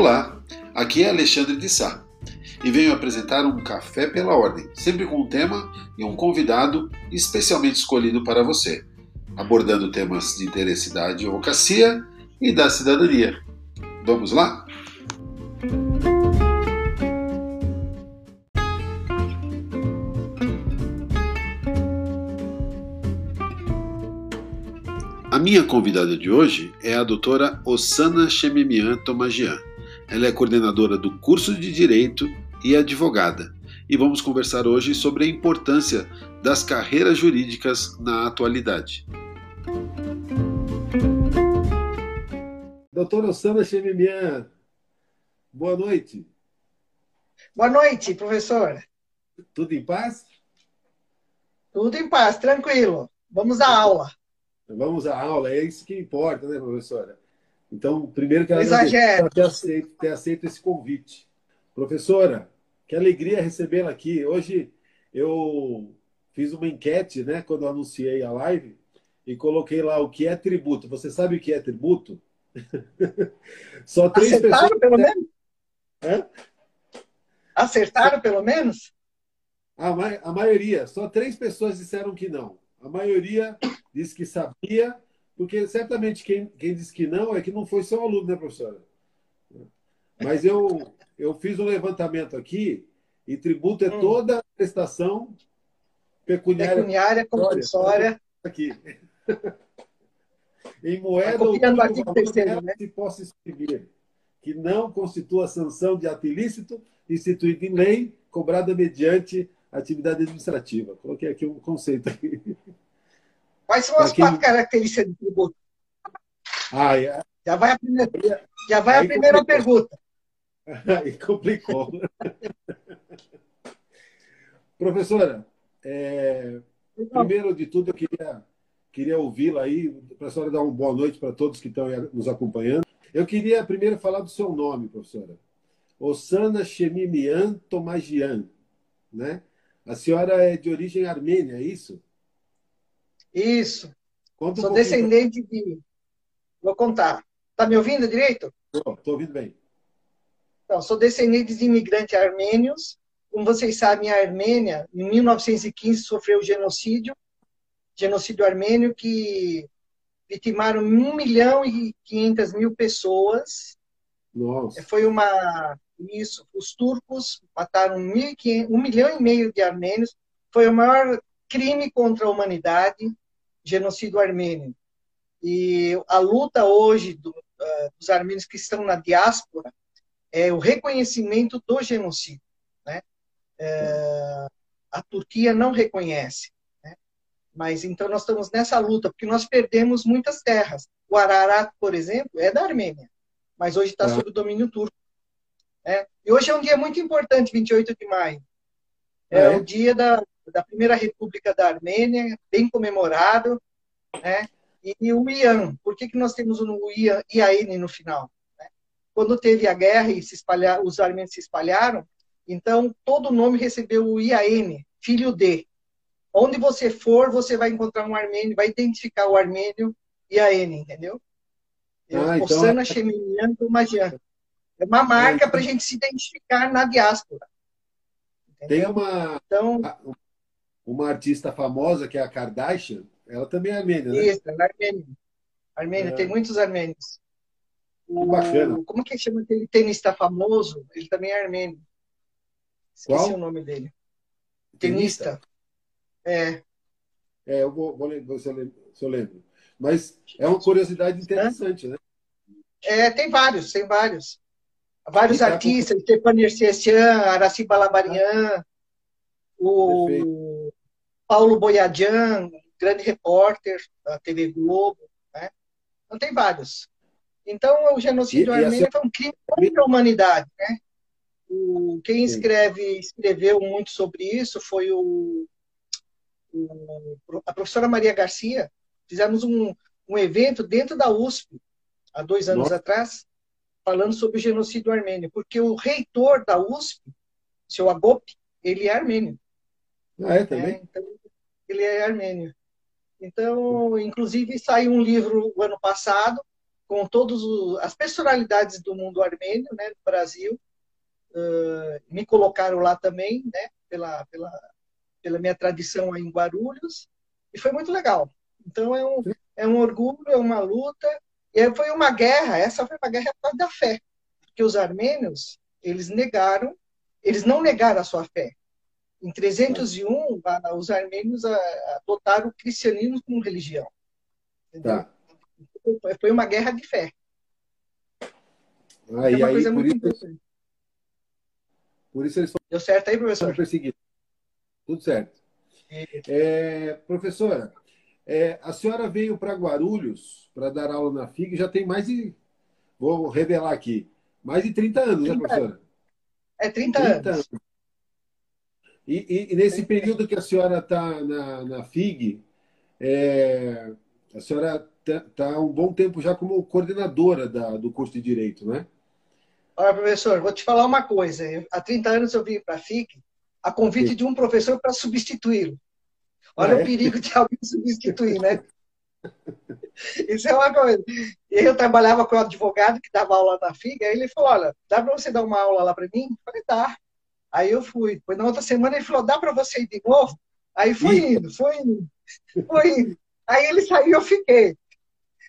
Olá, aqui é Alexandre de Sá e venho apresentar um Café pela Ordem, sempre com um tema e um convidado especialmente escolhido para você, abordando temas de interesse da advocacia e da cidadania. Vamos lá? A minha convidada de hoje é a doutora Osana Chememian Tomagian. Ela é coordenadora do curso de Direito e advogada. E vamos conversar hoje sobre a importância das carreiras jurídicas na atualidade. Doutora Osana Chememian, boa noite. Boa noite, professor. Tudo em paz? Tudo em paz, tranquilo. Vamos à aula. Vamos à aula, é isso que importa, né, professora? Então, primeiro quero Exagero. ter aceito, ter aceito esse convite. Professora, que alegria recebê-la aqui. Hoje eu fiz uma enquete, né, quando anunciei a live, e coloquei lá o que é tributo. Você sabe o que é tributo? Só três Acertaram, pessoas. pelo menos? Hã? Acertaram, pelo menos? A, ma a maioria. Só três pessoas disseram que não. A maioria disse que sabia, porque certamente quem, quem disse que não é que não foi seu aluno, né, professora? Mas eu, eu fiz um levantamento aqui e tributo é hum. toda a prestação pecuniária, pecuniária compulsória aqui. em moeda ou valor né? se possa escrever que não constitua sanção de ato ilícito instituído em lei cobrada mediante atividade administrativa. Coloquei aqui um conceito aqui. Quais são as quem... quatro características do tributo? Ah, é... Já vai a primeira, já vai a primeira complicou. pergunta. Aí complicou. Professora, é... primeiro de tudo, eu queria, queria ouvi-la aí, para a senhora dar uma boa noite para todos que estão nos acompanhando. Eu queria primeiro falar do seu nome, professora. Osana Shemimian Tomagian, né? A senhora é de origem armênia, é isso? Isso. Conta Sou um descendente de. Vou contar. Está me ouvindo direito? Estou ouvindo bem. Então, sou descendente de imigrantes armênios. Como vocês sabem, a Armênia, em 1915, sofreu genocídio genocídio armênio que vitimaram 1 milhão e 500 mil pessoas. Nossa. Foi uma isso, os turcos mataram 1, milhão e meio de armênios. Foi o maior crime contra a humanidade, genocídio armênio. E a luta hoje do, uh, dos armênios que estão na diáspora é o reconhecimento do genocídio. Né? Uh, a Turquia não reconhece. Né? Mas então nós estamos nessa luta, porque nós perdemos muitas terras. O Ararat, por exemplo, é da Armênia, mas hoje está é. sob o domínio turco. É. E hoje é um dia muito importante, 28 de maio. É, é. o dia da, da primeira república da Armênia, bem comemorado. Né? E o IAN, por que, que nós temos o IAN, IAN no final? Né? Quando teve a guerra e se espalhar, os armênios se espalharam, então todo nome recebeu o IAN, filho de. Onde você for, você vai encontrar um armênio, vai identificar o armênio IAN, entendeu? Ah, então... Osana Sheminian Magian. É uma marca para a gente se identificar na diáspora. Entendeu? Tem uma, então, uma artista famosa que é a Kardashian, ela também é armênia, né? Isso, ela é armênia. Armênia, é. tem muitos armênios. O, Bacana. Como que chama aquele tenista famoso? Ele também é armênio. Esqueci Qual? o nome dele. Tenista. tenista. É. É, eu vou, vou ver se eu, lembro, se eu lembro. Mas é uma curiosidade interessante, né? É, tem vários, tem vários. Vários tá artistas, com... Stefano Ercecian, Araci Balabarian, o Perfeito. Paulo Boiadian, grande repórter da TV Globo, né? Então tem vários. Então o genocídio e, armênio foi um crime contra a humanidade, né? O, quem escreve, escreveu muito sobre isso foi o, o a professora Maria Garcia. Fizemos um, um evento dentro da USP, há dois anos Nossa. atrás, falando sobre o genocídio armênio, porque o reitor da USP, seu Agop, ele é armênio. Ah, é, também? É, então, ele é armênio. Então, inclusive, saiu um livro o ano passado com todas as personalidades do mundo armênio, né, no Brasil. Uh, me colocaram lá também, né, pela, pela, pela minha tradição em Guarulhos, e foi muito legal. Então é um, é um orgulho, é uma luta, e foi uma guerra, essa foi uma guerra por causa da fé, porque os armênios, eles negaram, eles não negaram a sua fé. Em 301, os armênios adotaram o cristianismo como religião. Entendeu? Tá foi uma guerra de fé. Ah, é uma aí, coisa muito isso, importante. Por isso eles foram. Deu certo aí, professor? Perseguidos. Tudo certo. É, professora, é, a senhora veio para Guarulhos para dar aula na FIG já tem mais de. Vou revelar aqui. Mais de 30 anos, 30 né, professora? É 30, 30 anos. anos. E, e, e, nesse período que a senhora está na, na FIG, é, a senhora está tá um bom tempo já como coordenadora da, do curso de Direito, né? Olha, professor, vou te falar uma coisa. Eu, há 30 anos eu vim para a FIC a convite de um professor para substituí-lo. Olha ah, o é? perigo de alguém substituir, né? Isso é uma coisa. Eu trabalhava com um advogado que dava aula na FIG, aí ele falou, olha, dá para você dar uma aula lá para mim? Eu falei, dá. Aí eu fui. Depois, na outra semana, ele falou, dá para você ir de novo? Aí fui indo, fui indo, fui indo. Aí ele saiu e eu fiquei.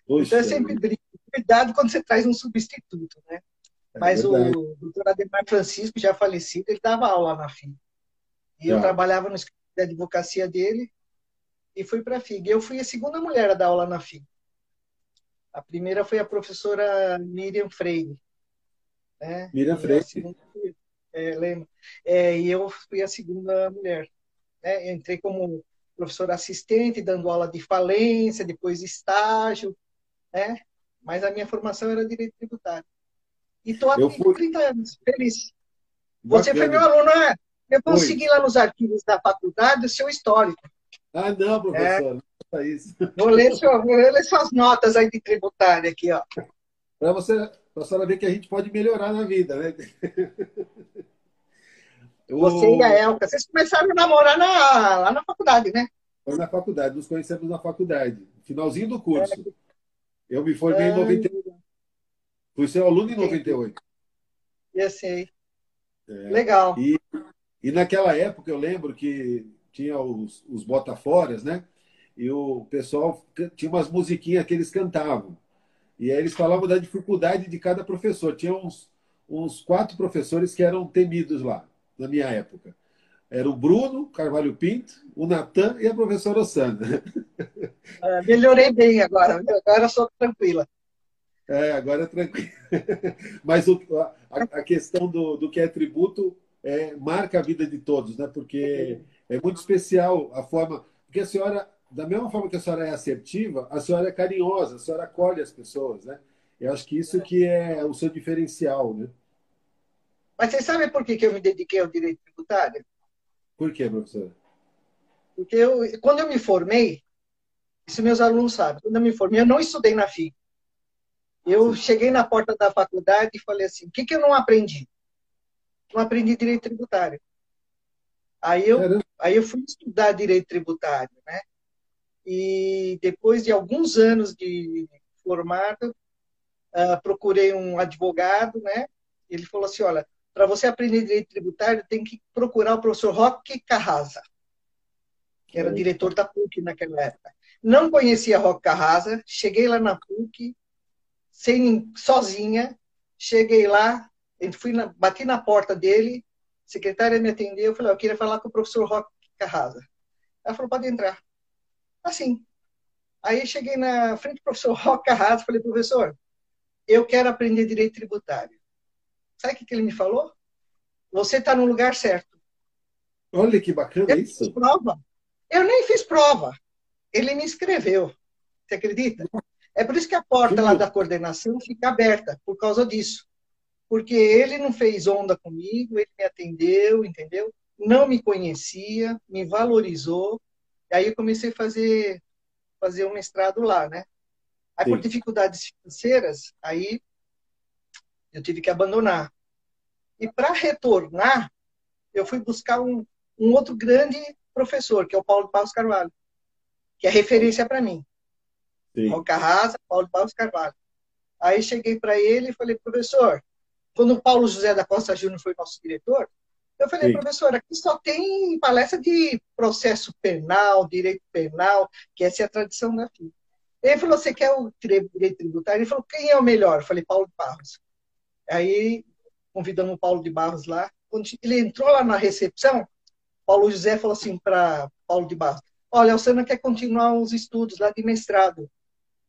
Poxa, então eu sempre brinco, cuidado quando você traz um substituto, né? É Mas verdade. o doutor Ademar Francisco, já falecido, ele dava aula na FIG. E eu trabalhava no escritório de advocacia dele e fui para a FIG. Eu fui a segunda mulher a dar aula na FIG. A primeira foi a professora Miriam Freire. Né? Miriam Freire. É. É, e eu fui a segunda mulher. Né? Eu entrei como professor assistente, dando aula de falência, depois estágio, né? Mas a minha formação era direito tributário. E estou há fui... 30 anos, feliz. Você foi meu aluno, né? Eu consegui lá nos arquivos da faculdade o seu histórico. Ah, não, professor, é. não é isso. Vou ler, seu, vou ler suas notas aí de tributário aqui, ó. Para você, para a senhora ver que a gente pode melhorar na vida, né? Você e a Elka, vocês começaram a namorar na, lá na faculdade, né? Foi na faculdade, nos conhecemos na faculdade, finalzinho do curso. É. Eu me formei é. em 98. Fui seu aluno em 98. Eu sei. É. Legal. E, e naquela época eu lembro que tinha os, os botaforas, né? E o pessoal tinha umas musiquinhas que eles cantavam. E aí eles falavam da dificuldade de cada professor. Tinha uns, uns quatro professores que eram temidos lá na minha época. Era o Bruno Carvalho Pinto, o Natan e a professora Osana. É, melhorei bem agora, agora sou tranquila. É, agora é tranquilo. Mas o, a, a, questão do, do que é tributo é, marca a vida de todos, né? Porque é muito especial a forma. Porque a senhora, da mesma forma que a senhora é assertiva, a senhora é carinhosa, a senhora acolhe as pessoas, né? Eu acho que isso que é o seu diferencial, né? Mas você sabe por que, que eu me dediquei ao direito tributário? Por quê, professor? Porque eu, quando eu me formei, isso meus alunos sabem, quando eu me formei, eu não estudei na FIG. Eu Sim. cheguei na porta da faculdade e falei assim, o que, que eu não aprendi? Não aprendi direito tributário. Aí eu, aí eu fui estudar direito tributário, né? E depois de alguns anos de formado, uh, procurei um advogado, né? Ele falou assim, olha, para você aprender direito tributário, tem que procurar o professor Roque Carrasa, que era diretor da PUC naquela época. Não conhecia Roque Carrasa, cheguei lá na PUC, sem, sozinha, cheguei lá, fui na, bati na porta dele, a secretária me atendeu, eu falei, eu queria falar com o professor Roque Carrasa. Ela falou, pode entrar. Assim. Aí cheguei na frente do professor Roque Carrasa, falei, professor, eu quero aprender direito tributário. Sabe o que, ele me falou? Você está no lugar certo. Olha que bacana eu isso. Fiz prova. Eu nem fiz prova. Ele me escreveu. Você acredita? É por isso que a porta lá da coordenação fica aberta, por causa disso. Porque ele não fez onda comigo, ele me atendeu, entendeu? Não me conhecia, me valorizou. E aí eu comecei a fazer, fazer um mestrado lá, né? Aí, Sim. por dificuldades financeiras, aí eu tive que abandonar. E para retornar, eu fui buscar um, um outro grande professor, que é o Paulo Paulo Carvalho, que é referência para mim. Sim. Roca Rasa, Paulo Paulo Carvalho. Aí cheguei para ele e falei, professor, quando o Paulo José da Costa Júnior foi nosso diretor, eu falei, Sim. professor, aqui só tem palestra de processo penal, direito penal, que essa é a tradição da FIA. Ele falou, você quer o direito tributário? Ele falou, quem é o melhor? Eu falei, Paulo de Barros. Aí convidamos o Paulo de Barros lá. Quando ele entrou lá na recepção, Paulo José falou assim para Paulo de Barros, olha, a Alcana quer continuar os estudos lá de mestrado.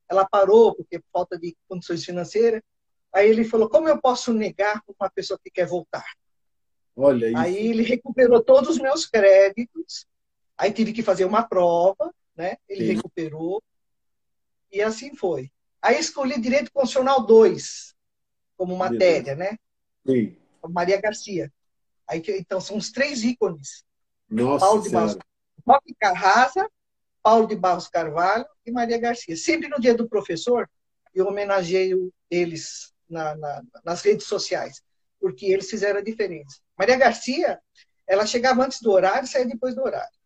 Ela parou, porque por falta de condições financeiras. Aí ele falou, como eu posso negar para uma pessoa que quer voltar? Olha isso. Aí ele recuperou todos os meus créditos. Aí tive que fazer uma prova, né? Ele Sim. recuperou. E assim foi. Aí escolhi Direito Constitucional 2 como matéria, né? Sim. Maria Garcia. Aí, então, são os três ícones. Nossa Paulo de Barros, Roque Carrasa, Paulo de Barros Carvalho e Maria Garcia. Sempre no dia do professor, eu homenageio eles na, na, nas redes sociais, porque eles fizeram a diferença. Maria Garcia, ela chegava antes do horário e saía depois do horário.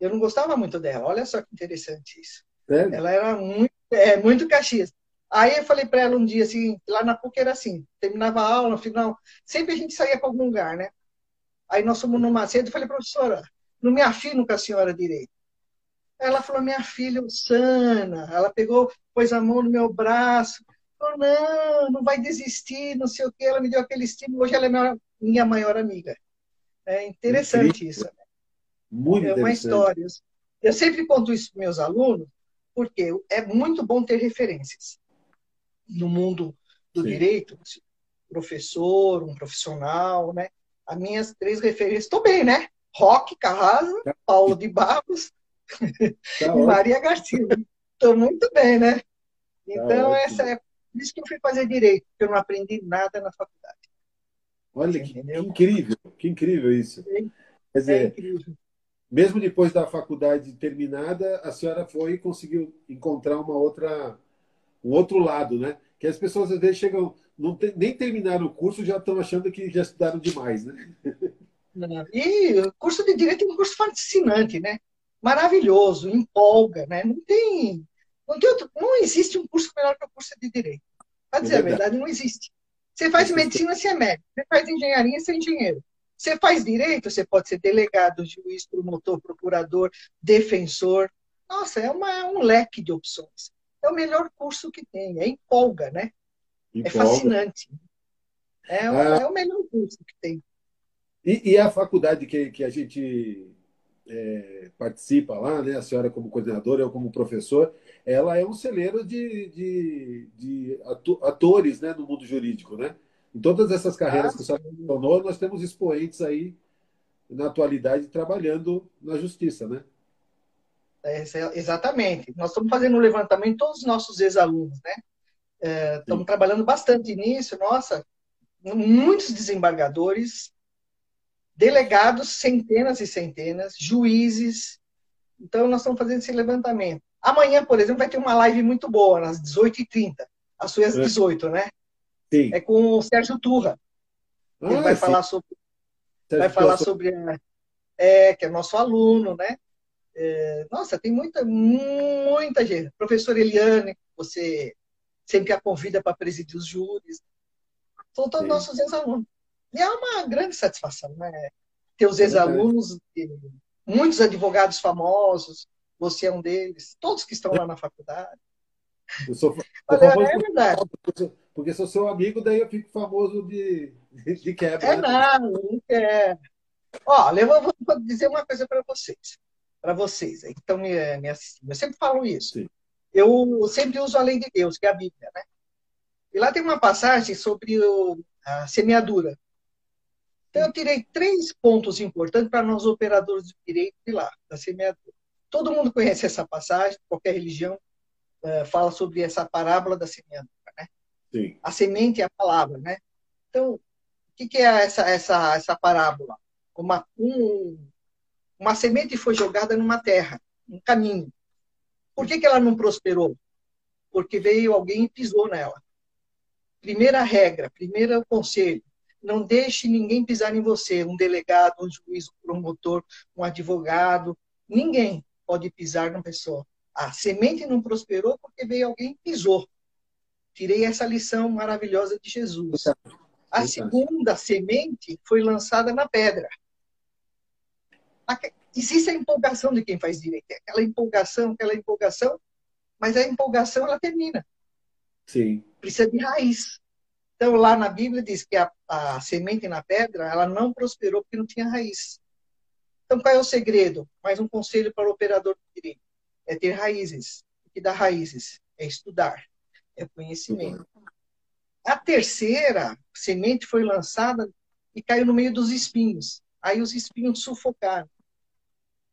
Eu não gostava muito dela. Olha só que interessante isso. É. Ela era muito, é, muito caxias. Aí eu falei para ela um dia assim, lá na PUC era assim, terminava a aula, no final, sempre a gente saía para algum lugar, né? Aí nós fomos no Macedo e falei, professora, não me afino com a senhora direito. Ela falou, minha filha, Sana. Ela pegou, pôs a mão no meu braço. Falou, não, não vai desistir, não sei o quê. Ela me deu aquele estímulo. Hoje ela é minha, minha maior amiga. É interessante Incrível. isso. Né? Muito é uma história. Eu sempre conto isso para meus alunos, porque é muito bom ter referências no mundo do Sim. direito, professor, um profissional, né? As minhas três referências, estou bem, né? Roque Carrasa, tá. Paulo de Barros tá e Maria Garcia. Estou muito bem, né? Tá então, tá essa é por isso que eu fui fazer direito, porque eu não aprendi nada na faculdade. Olha que, que, incrível, que incrível isso. Sim. Quer dizer, é incrível. mesmo depois da faculdade terminada, a senhora foi e conseguiu encontrar uma outra um outro lado, né? Que as pessoas às vezes chegam, não tem, nem terminaram o curso, já estão achando que já estudaram demais, né? E o curso de direito é um curso fascinante, né? Maravilhoso, empolga, né? Não tem, não tem outro, não existe um curso melhor que o curso de direito. Para dizer é a verdade, não existe. Você faz medicina, você é médico. Você faz engenharia, você é engenheiro. Você faz direito, você pode ser delegado, juiz, promotor, procurador, defensor. Nossa, é, uma, é um leque de opções é o melhor curso que tem. É empolga, né? É empolga. É fascinante. É, o, ah, é o melhor curso que tem. E, e a faculdade que, que a gente é, participa lá, né? A senhora como coordenadora, eu como professor, ela é um celeiro de, de, de atores né, no mundo jurídico, né? Em todas essas carreiras ah, que a senhora mencionou, nós temos expoentes aí na atualidade trabalhando na justiça, né? É, exatamente. Nós estamos fazendo um levantamento todos os nossos ex-alunos, né? É, estamos Sim. trabalhando bastante nisso. Nossa, muitos desembargadores, delegados, centenas e centenas, juízes. Então, nós estamos fazendo esse levantamento. Amanhã, por exemplo, vai ter uma live muito boa, às 18h30. Às suas 18, né? Sim. É com o Sérgio Turra. Ele ah, vai sim. falar sobre. Sérgio vai falar sobre. É, que é nosso aluno, né? É, nossa, tem muita, muita gente. Professor Eliane, você sempre a convida para presidir os júris. São todos Sim. nossos ex-alunos. E é uma grande satisfação, né? Ter os ex-alunos, muitos advogados famosos, você é um deles, todos que estão lá na faculdade. Eu sou, Olha, é verdade. Porque sou seu amigo, daí eu fico famoso de, de quebra. É né? nada, não quer. Olha, eu vou dizer uma coisa para vocês para vocês que estão me, me, assistindo. Eu sempre falo isso. Sim. Eu sempre uso a lei de Deus, que é a Bíblia, né? E lá tem uma passagem sobre o, a semeadura. Então, eu tirei três pontos importantes para nós operadores de direito de lá, da semeadura. Todo mundo conhece essa passagem, qualquer religião uh, fala sobre essa parábola da semeadura, né? Sim. A semente é a palavra, né? Então, o que, que é essa, essa, essa parábola? Uma, um, uma semente foi jogada numa terra, um caminho. Por que, que ela não prosperou? Porque veio alguém e pisou nela. Primeira regra, primeiro conselho: não deixe ninguém pisar em você. Um delegado, um juiz, um promotor, um advogado, ninguém pode pisar na pessoa. A semente não prosperou porque veio alguém e pisou. tirei essa lição maravilhosa de Jesus. A segunda semente foi lançada na pedra. Existe a empolgação de quem faz direito, aquela empolgação, aquela empolgação, mas a empolgação ela termina. Sim. Precisa de raiz. Então, lá na Bíblia diz que a, a semente na pedra, ela não prosperou porque não tinha raiz. Então, qual é o segredo? Mais um conselho para o operador de direito. É ter raízes. O que dá raízes? É estudar. É conhecimento. A terceira semente foi lançada e caiu no meio dos espinhos. Aí os espinhos sufocaram.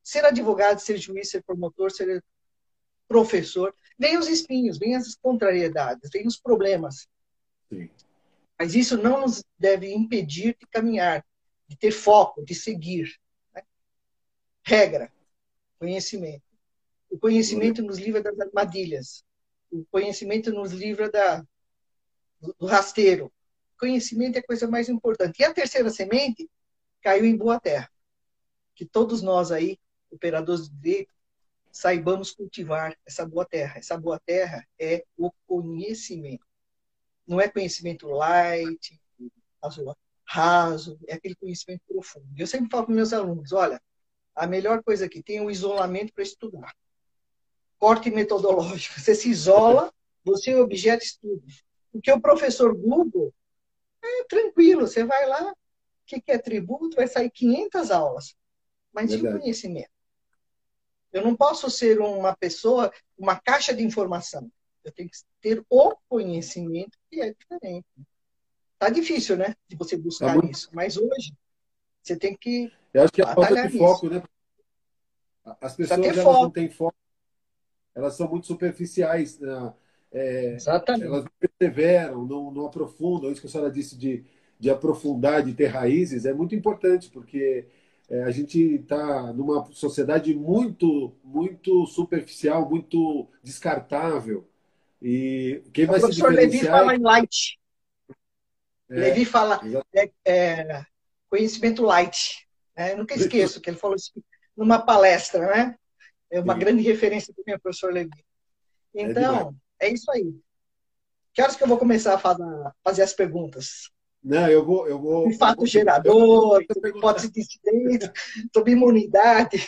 Ser advogado, ser juiz, ser promotor, ser professor, vem os espinhos, vem as contrariedades, vem os problemas. Sim. Mas isso não nos deve impedir de caminhar, de ter foco, de seguir. Né? Regra, conhecimento. O conhecimento nos livra das armadilhas. O conhecimento nos livra da, do, rasteiro. O conhecimento é a coisa mais importante. E a terceira semente caiu em boa terra. Que todos nós aí, operadores de direito, saibamos cultivar essa boa terra. Essa boa terra é o conhecimento não é conhecimento light, raso, é aquele conhecimento profundo. Eu sempre falo para meus alunos, olha, a melhor coisa que tem é o isolamento para estudar. Corte metodológico. Você se isola, você é objeto de estudo. Porque o professor Google é tranquilo, você vai lá, o que, é tributo, vai sair 500 aulas. Mas e o conhecimento? Eu não posso ser uma pessoa, uma caixa de informação. Eu tenho que ter o conhecimento que é diferente. Tá difícil, né? De você buscar tá isso. Mas hoje, você tem que. Eu acho que é a falta de foco, né? As pessoas foco. não têm foco. Elas são muito superficiais. Né? É, Exatamente. Elas não perseveram, não, não aprofundam. Isso que a senhora disse de, de aprofundar, de ter raízes, é muito importante, porque é, a gente está numa sociedade muito, muito superficial, muito descartável. E quem vai o professor se Levi fala em light. É, Levi fala é, é, conhecimento light. Né? nunca esqueço que ele falou isso numa palestra, né? É uma Sim. grande referência do meu professor Levi. É então, é, isso aí. Que horas que eu vou começar a fazer, fazer as perguntas? Não, eu vou. Eu vou fato vou, gerador, hipótese de incidente, sobre imunidade.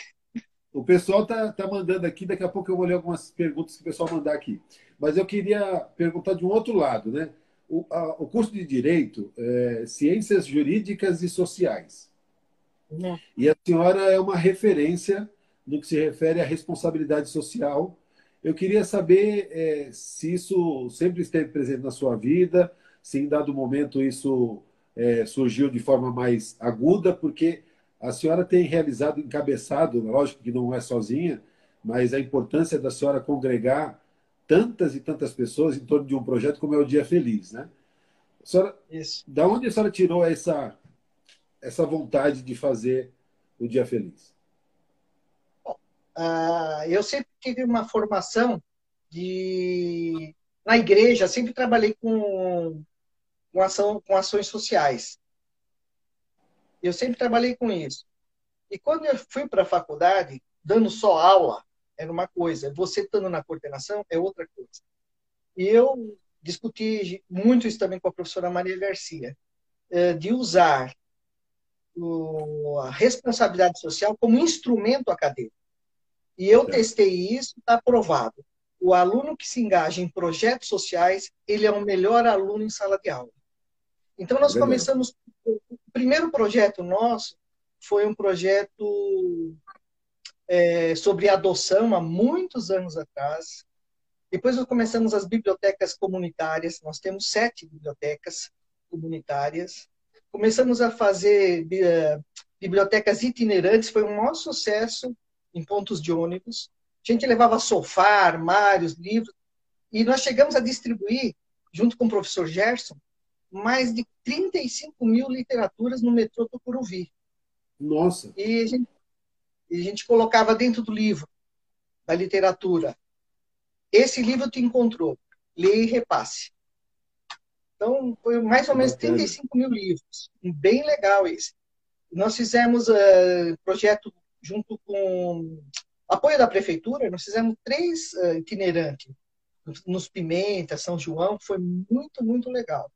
O pessoal tá, tá mandando aqui, daqui a pouco eu vou ler algumas perguntas que o pessoal mandar aqui. Mas eu queria perguntar de um outro lado, né? O, a, o curso de Direito é Ciências Jurídicas e Sociais. Uhum. E a senhora é uma referência no que se refere à responsabilidade social. Eu queria saber é, se isso sempre esteve presente na sua vida, se em dado momento isso é, surgiu de forma mais aguda, porque a senhora tem realizado, encabeçado, lógico que não é sozinha, mas a importância da senhora congregar tantas e tantas pessoas em torno de um projeto como é o Dia Feliz, né? A senhora, Isso. Da onde a senhora tirou essa, essa vontade de fazer o Dia Feliz? Uh, eu sempre tive uma formação de na igreja, sempre trabalhei com, com, ação, com ações sociais. Eu sempre trabalhei com isso. E quando eu fui para a faculdade, dando só aula, era uma coisa. Você estando na coordenação é outra coisa. E eu discuti muito isso também com a professora Maria Garcia, eh, de usar a responsabilidade social como instrumento acadêmico. E eu testei isso, está aprovado. O aluno que se engaja em projetos sociais, ele é o melhor aluno em sala de aula. Então, nós começamos. O primeiro projeto nosso foi um projeto é, sobre adoção há muitos anos atrás. Depois nós começamos as bibliotecas comunitárias. Nós temos sete bibliotecas comunitárias. Começamos a fazer uh, bibliotecas itinerantes. Foi um maior sucesso em pontos de ônibus. A gente levava sofá, armários, livros. E nós chegamos a distribuir, junto com o professor Gerson, mais de 35 mil literaturas no metrô Tucuruvi. Nossa! E a gente e a gente colocava dentro do livro, da literatura. Esse livro te encontrou, leia e repasse. Então, foi mais ou menos 35 mil livros. Bem legal esse. Nós fizemos uh, projeto junto com apoio da prefeitura, nós fizemos três uh, itinerantes. nos Pimenta, São João, foi muito, muito legal.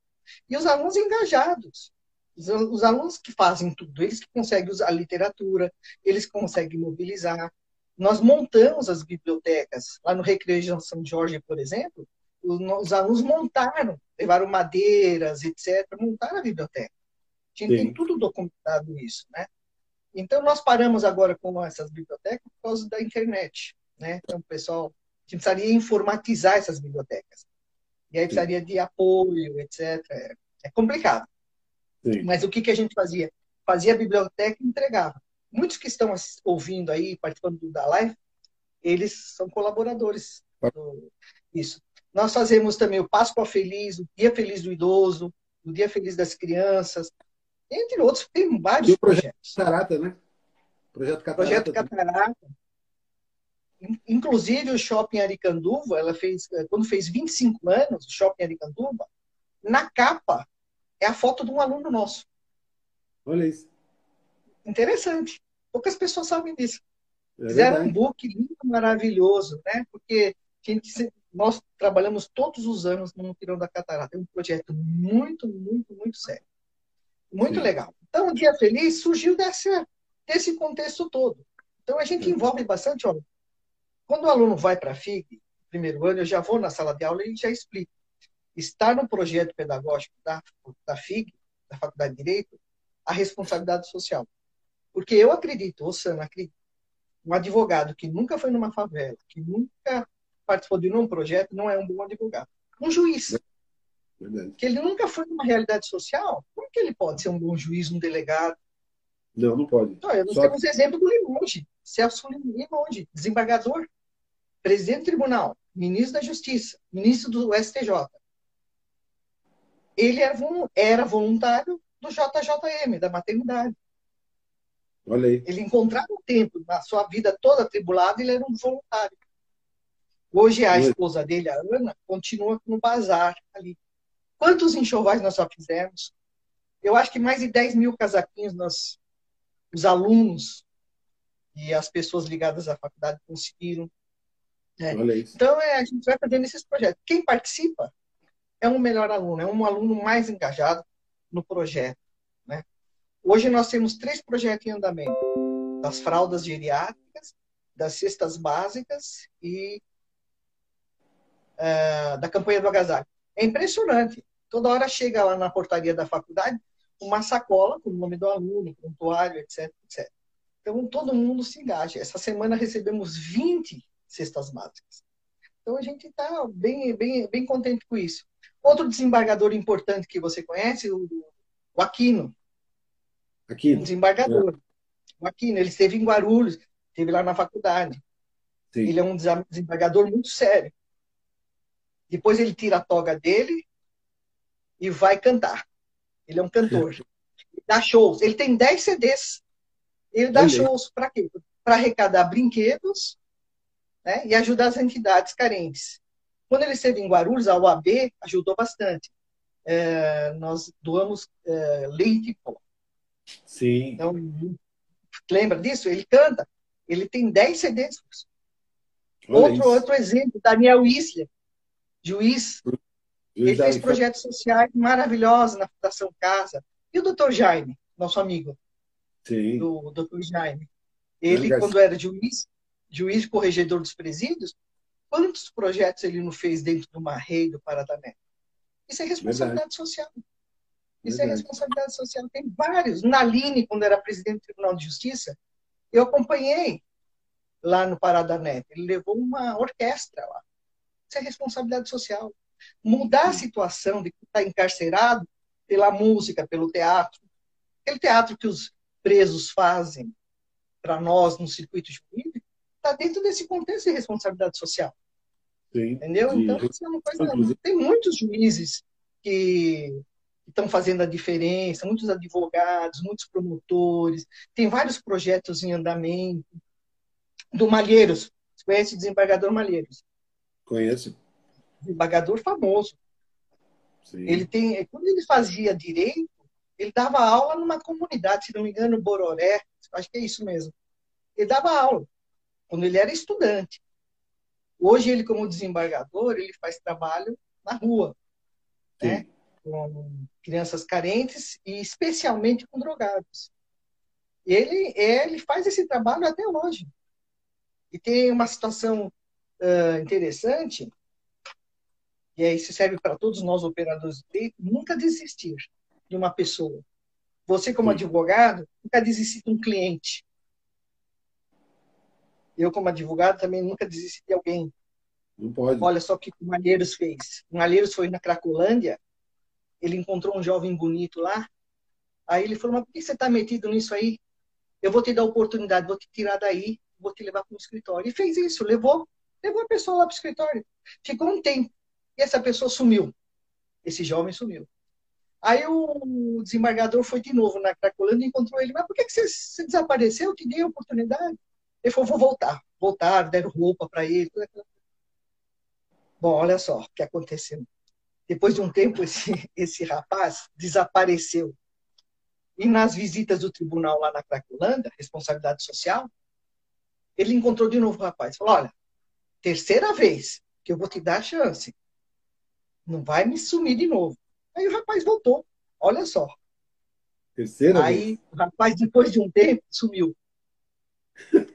E os alunos engajados, os, os alunos que fazem tudo, eles que conseguem usar a literatura, eles conseguem mobilizar. Nós montamos as bibliotecas. Lá no Recreio de São Jorge, por exemplo, os, os alunos montaram, levaram madeiras, etc., montaram a biblioteca. A gente Sim. tem tudo documentado isso, né? Então, nós paramos agora com essas bibliotecas por causa da internet. Né? Então, o pessoal, a gente precisaria informatizar essas bibliotecas. E aí precisaria de apoio, etc. É, é complicado. Sim. Mas o que, que a gente fazia? Fazia a biblioteca e entregava. Muitos que estão ouvindo aí, participando da live, eles são colaboradores do, isso. Nós fazemos também o Páscoa Feliz, o Dia Feliz do Idoso, o Dia Feliz das Crianças, entre outros, tem vários e o projeto projetos. Catarata, né? Projeto Catarata. Projeto Catarata. Inclusive, o Shopping Aricanduva, ela fez, eh, quando fez 25 anos, o Shopping Aricanduva, na capa é a foto de um aluno nosso. Olha isso. Interessante. Poucas pessoas sabem disso. É Fizeram verdade. um book lindo, maravilhoso, né? Porque gente, nós trabalhamos todos os anos no Mutirão da Catarata. É um projeto muito, muito, muito sério. Muito Sim. legal. Então, o Dia Feliz surgiu desse, desse contexto todo. Então, a gente envolve bastante, olha, quando o aluno vai para a FIG, primeiro ano, eu já vou na sala de aula e já explico. Está no projeto pedagógico da, da FIG, da Faculdade de Direito, a responsabilidade social. Porque eu acredito, o Sana acredita, um advogado que nunca foi numa favela, que nunca participou de nenhum projeto, não é um bom advogado. Um juiz, Verdade. que ele nunca foi numa realidade social, como que ele pode ser um bom juiz, um delegado? Não, não pode. Então, nós Só... temos exemplo do Limonde, Celso Limonde, desembargador, presidente do tribunal, ministro da Justiça, ministro do STJ. Ele era voluntário do JJM, da maternidade. Olha aí. Ele encontrava um tempo na sua vida toda atribulada, ele era um voluntário. Hoje a esposa dele, a Ana, continua no bazar ali. Quantos enxovais nós já fizemos? Eu acho que mais de 10 mil casaquinhos nós, os alunos e as pessoas ligadas à faculdade conseguiram. Né? Então, é, a gente vai fazendo esses projetos. Quem participa é um melhor aluno, é um aluno mais engajado no projeto. Né? Hoje nós temos três projetos em andamento: das fraldas geriátricas, das cestas básicas e uh, da campanha do agasalho. É impressionante. Toda hora chega lá na portaria da faculdade uma sacola com o nome do aluno, prontuário, etc, etc. Então, todo mundo se engaja. Essa semana recebemos 20 cestas básicas. Então, a gente está bem, bem, bem contente com isso. Outro desembargador importante que você conhece, o, o Aquino. Aquino. Um desembargador. É. O Aquino, ele esteve em Guarulhos, esteve lá na faculdade. Sim. Ele é um desembargador muito sério. Depois ele tira a toga dele, e vai cantar. Ele é um cantor. Ele dá shows. Ele tem 10 CDs. Ele dá shows para quê? Para arrecadar brinquedos né, e ajudar as entidades carentes. Quando ele esteve em Guarulhos, a UAB ajudou bastante. É, nós doamos é, leite e pó. Sim. Então, lembra disso? Ele canta. Ele tem 10 CDs. outro, outro exemplo, Daniel Isler, juiz ele fez projetos sociais maravilhosos na Fundação Casa. E o doutor Jaime, nosso amigo? Sim. Do doutor Jaime. Ele, quando era juiz, juiz corregedor dos presídios, quantos projetos ele não fez dentro do Marrei do Paradané? Isso é responsabilidade Verdade. social. Isso é Verdade. é responsabilidade social. Tem vários. Naline, quando era presidente do Tribunal de Justiça, eu acompanhei lá no Paradané. Ele levou uma orquestra lá. Isso é responsabilidade social mudar a situação de quem está encarcerado pela música, pelo teatro. Aquele teatro que os presos fazem para nós no circuito jurídico está dentro desse contexto de responsabilidade social. Sim, Entendeu? Então, isso é uma coisa. Tem muitos juízes que estão fazendo a diferença, muitos advogados, muitos promotores, tem vários projetos em andamento. Do Malheiros, você conhece o desembargador Malheiros? Conheço desembargador famoso. Sim. Ele tem, quando ele fazia direito, ele dava aula numa comunidade, se não me engano, Bororé, acho que é isso mesmo. Ele dava aula quando ele era estudante. Hoje ele, como desembargador, ele faz trabalho na rua, né? com crianças carentes e especialmente com drogados. Ele, ele faz esse trabalho até hoje. E tem uma situação uh, interessante, e aí isso serve para todos nós operadores de direito, nunca desistir de uma pessoa. Você, como Sim. advogado, nunca desistir de um cliente. Eu, como advogado, também nunca desisti de alguém. Não pode. Olha só o que o Malheiros fez. O Malheiros foi na Cracolândia, ele encontrou um jovem bonito lá, aí ele falou, mas por que você está metido nisso aí? Eu vou te dar oportunidade, vou te tirar daí, vou te levar para o escritório. E fez isso, levou, levou a pessoa lá para o escritório. Ficou um tempo. E essa pessoa sumiu. Esse jovem sumiu. Aí o desembargador foi de novo na Cracolândia e encontrou ele. Mas por que, que você, você desapareceu? Eu te dei a oportunidade. Ele falou, vou voltar. Voltaram, deram roupa para ele. Bom, olha só o que aconteceu. Depois de um tempo, esse, esse rapaz desapareceu. E nas visitas do tribunal lá na Cracolândia, responsabilidade social, ele encontrou de novo o rapaz. Falou: olha, terceira vez que eu vou te dar a chance. Não vai me sumir de novo. Aí o rapaz voltou. Olha só. Terceira Aí vez. o rapaz, depois de um tempo, sumiu.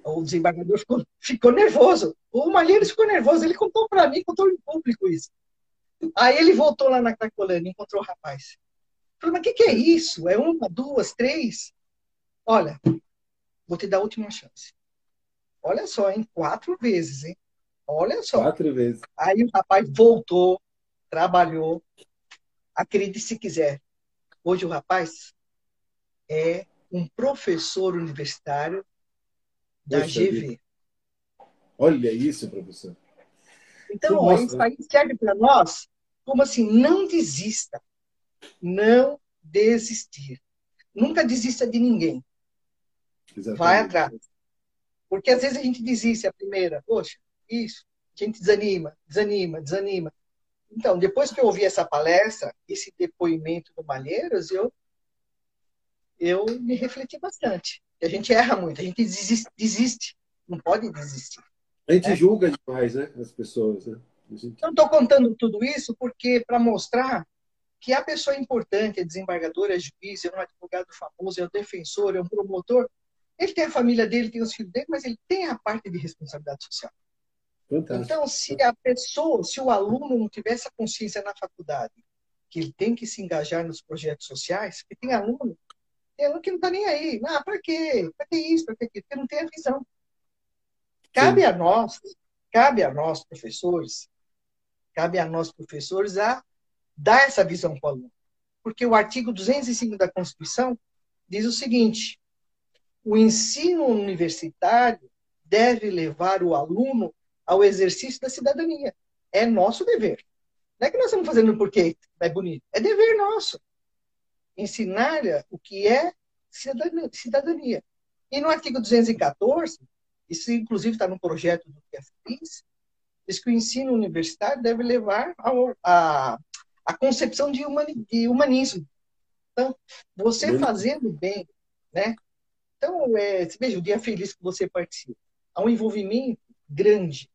O desembargador ficou, ficou nervoso. O Malheiros ficou nervoso. Ele contou para mim, contou em público isso. Aí ele voltou lá na Cracolândia, encontrou o rapaz. Falei, mas o que, que é isso? É uma, duas, três? Olha, vou te dar a última chance. Olha só, hein? Quatro vezes, hein? Olha só. Quatro vezes. Aí o rapaz voltou, trabalhou. Acredite se quiser. Hoje o rapaz é um professor universitário da Poxa GV. vida. Olha isso, professor. Então, Nossa. isso aí serve para nós como assim, não desista. Não desistir. Nunca desista de ninguém. Exatamente. Vai atrás. Porque às vezes a gente desiste a primeira. Poxa, isso. A gente desanima, desanima, desanima. Então, depois que eu ouvi essa palestra, esse depoimento do Malheiros, eu, eu me refleti bastante. A gente erra muito, a gente desiste, desiste. não pode desistir. A gente É. julga demais, né? As pessoas, né? A gente- Eu estou contando tudo isso porque para mostrar que a pessoa é importante, é desembargador, é juiz, é um advogado famoso, é um defensor, é um promotor. Ele tem a família dele, tem os filhos dele, mas ele tem a parte de responsabilidade social. Fantástico. Então, se a pessoa, se o aluno não tiver essa consciência na faculdade, que ele tem que se engajar nos projetos sociais, porque tem aluno que não está nem aí. Ah, para quê? Para que isso? Para que aquilo? Porque não tem a visão. Cabe a nós, cabe a nós, professores, cabe a nós, professores, a dar essa visão para o aluno. Porque o artigo 205 da Constituição diz o seguinte: o ensino universitário deve levar o aluno ao exercício da cidadania. É nosso dever. Não é que nós estamos fazendo porque é bonito. É dever nosso. Ensinar o que é cidadania. E no artigo 214, isso inclusive está no projeto do que é feliz, diz que o ensino universitário deve levar ao- a, a concepção de, humani- de humanismo. Então, você fazendo bem, né? Então, é, veja o dia feliz que você participa. Há um envolvimento grande.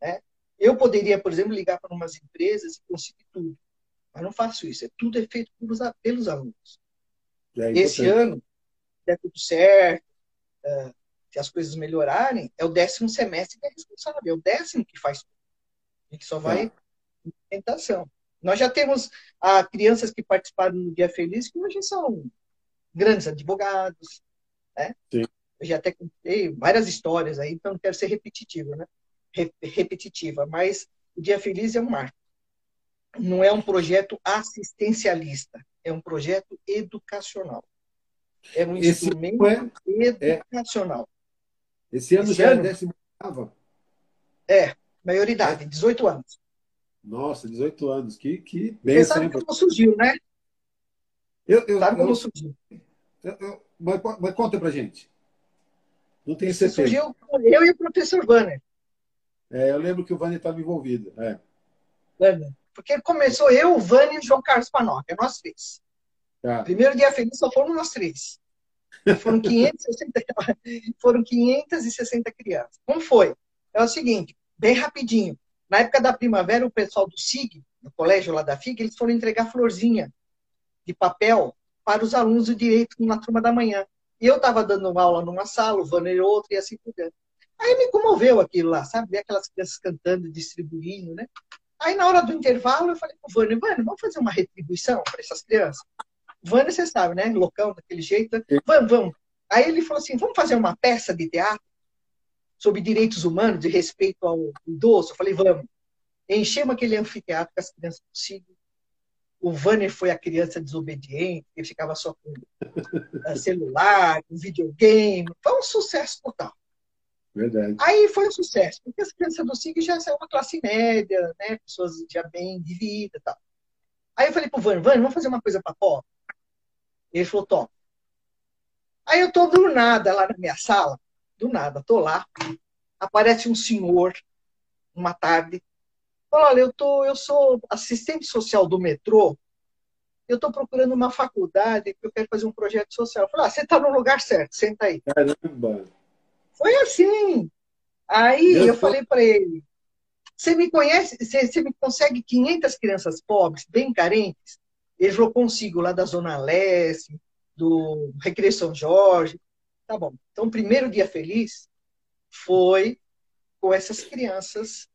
Né? Eu poderia, por exemplo, ligar para umas empresas e conseguir tudo. Mas não faço isso. É, tudo é feito pelos, pelos alunos. É Esse ano, se der tudo certo, eh, se as coisas melhorarem, é o décimo semestre que é responsável. É o décimo que faz tudo. A gente só vai Tá. em tentação. Nós já temos ah, crianças que participaram do Dia Feliz que hoje são grandes advogados. Né? Sim. Eu já até contei várias histórias aí, então não quero ser repetitivo, né? Re- repetitiva, mas o Dia Feliz é um marco. Não é um projeto assistencialista, é um projeto educacional. É um Esse instrumento não é- educacional. Esse ano Esse já ano? é décimo oitava? Maioridade, 18 anos. Nossa, 18 anos. Que, que Você benção, sabe como surgiu, né? Eu, eu, Sabe como eu- surgiu? eu- eu- mas, mas conta pra gente. Não tenho certeza. surgiu eu e o professor Banner. É, eu lembro que o Vânia estava envolvido. É. Porque começou eu, o Vânia e o João Carlos Panoca, nós três. Tá. Primeiro dia feliz só fomos nós três. Foram 560, foram 560 crianças. Como foi? É o seguinte, bem rapidinho. Na época da primavera, o pessoal do SIG, no colégio lá da FIG, eles foram entregar florzinha de papel para os alunos do direito na turma da manhã. E eu estava dando aula numa sala, o Vanner outra, e assim por diante. Aí me comoveu aquilo lá, sabe? Ver aquelas crianças cantando, distribuindo, né? Aí na hora do intervalo eu falei pro Vânia, Vânia, vamos fazer uma retribuição para essas crianças? Vânia, você sabe, né? Loucão, daquele jeito. Né? Vamos, vamos. Aí ele falou assim, vamos fazer uma peça de teatro sobre direitos humanos, de respeito ao idoso? Eu falei, vamos. Enchemos aquele anfiteatro com as crianças possível. O Vânia foi a criança desobediente, que ficava só com celular, com videogame. Foi um sucesso total. Verdade. Aí foi um sucesso, porque as crianças do SIG já são uma classe média, né? pessoas já bem de vida e tal. Aí eu falei pro Vânia, Vânia, vamos fazer uma coisa para pobre? Ele falou, top. Aí eu tô do nada lá na minha sala, do nada, tô lá, aparece um senhor, uma tarde, fala, olha, eu, tô, eu sou assistente social do metrô, eu estou procurando uma faculdade que eu quero fazer um projeto social. Eu falei, ah, você está no lugar certo, senta aí. Caramba! Foi assim. Aí eu, eu falei para ele: você me conhece, você, você, me consegue 500 crianças pobres, bem carentes? Ele falou: consigo, lá da Zona Leste, do Recreio São Jorge. Tá bom. Então, o primeiro dia feliz foi com essas crianças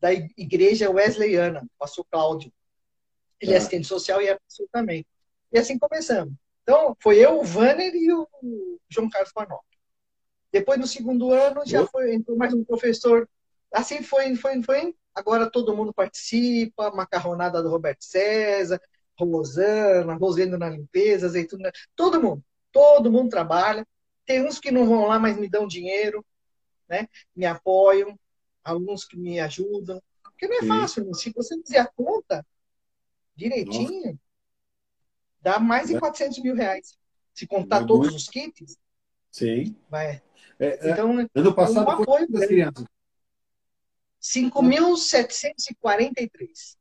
da igreja wesleyana, pastor Cláudio. Ele é tá. assistente social e é pastor também. E assim começamos. Então, foi eu, o Vanner e o João Carlos Panó. Depois, no segundo ano, já foi, entrou mais um professor. Assim foi, foi, foi. Agora todo mundo participa, macarronada do Roberto César, Rosana, Rosendo na limpeza, azeitona, todo mundo. Todo mundo trabalha. Tem uns que não vão lá, mas me dão dinheiro, né? me apoiam, alguns que me ajudam. Porque não é Sim. fácil, se você fizer a conta direitinho, Nossa. dá mais de 400 mil reais. Se contar é todos os kits, Sim. Vai. É, é, então, ano passado foi quantas crianças? 5.743.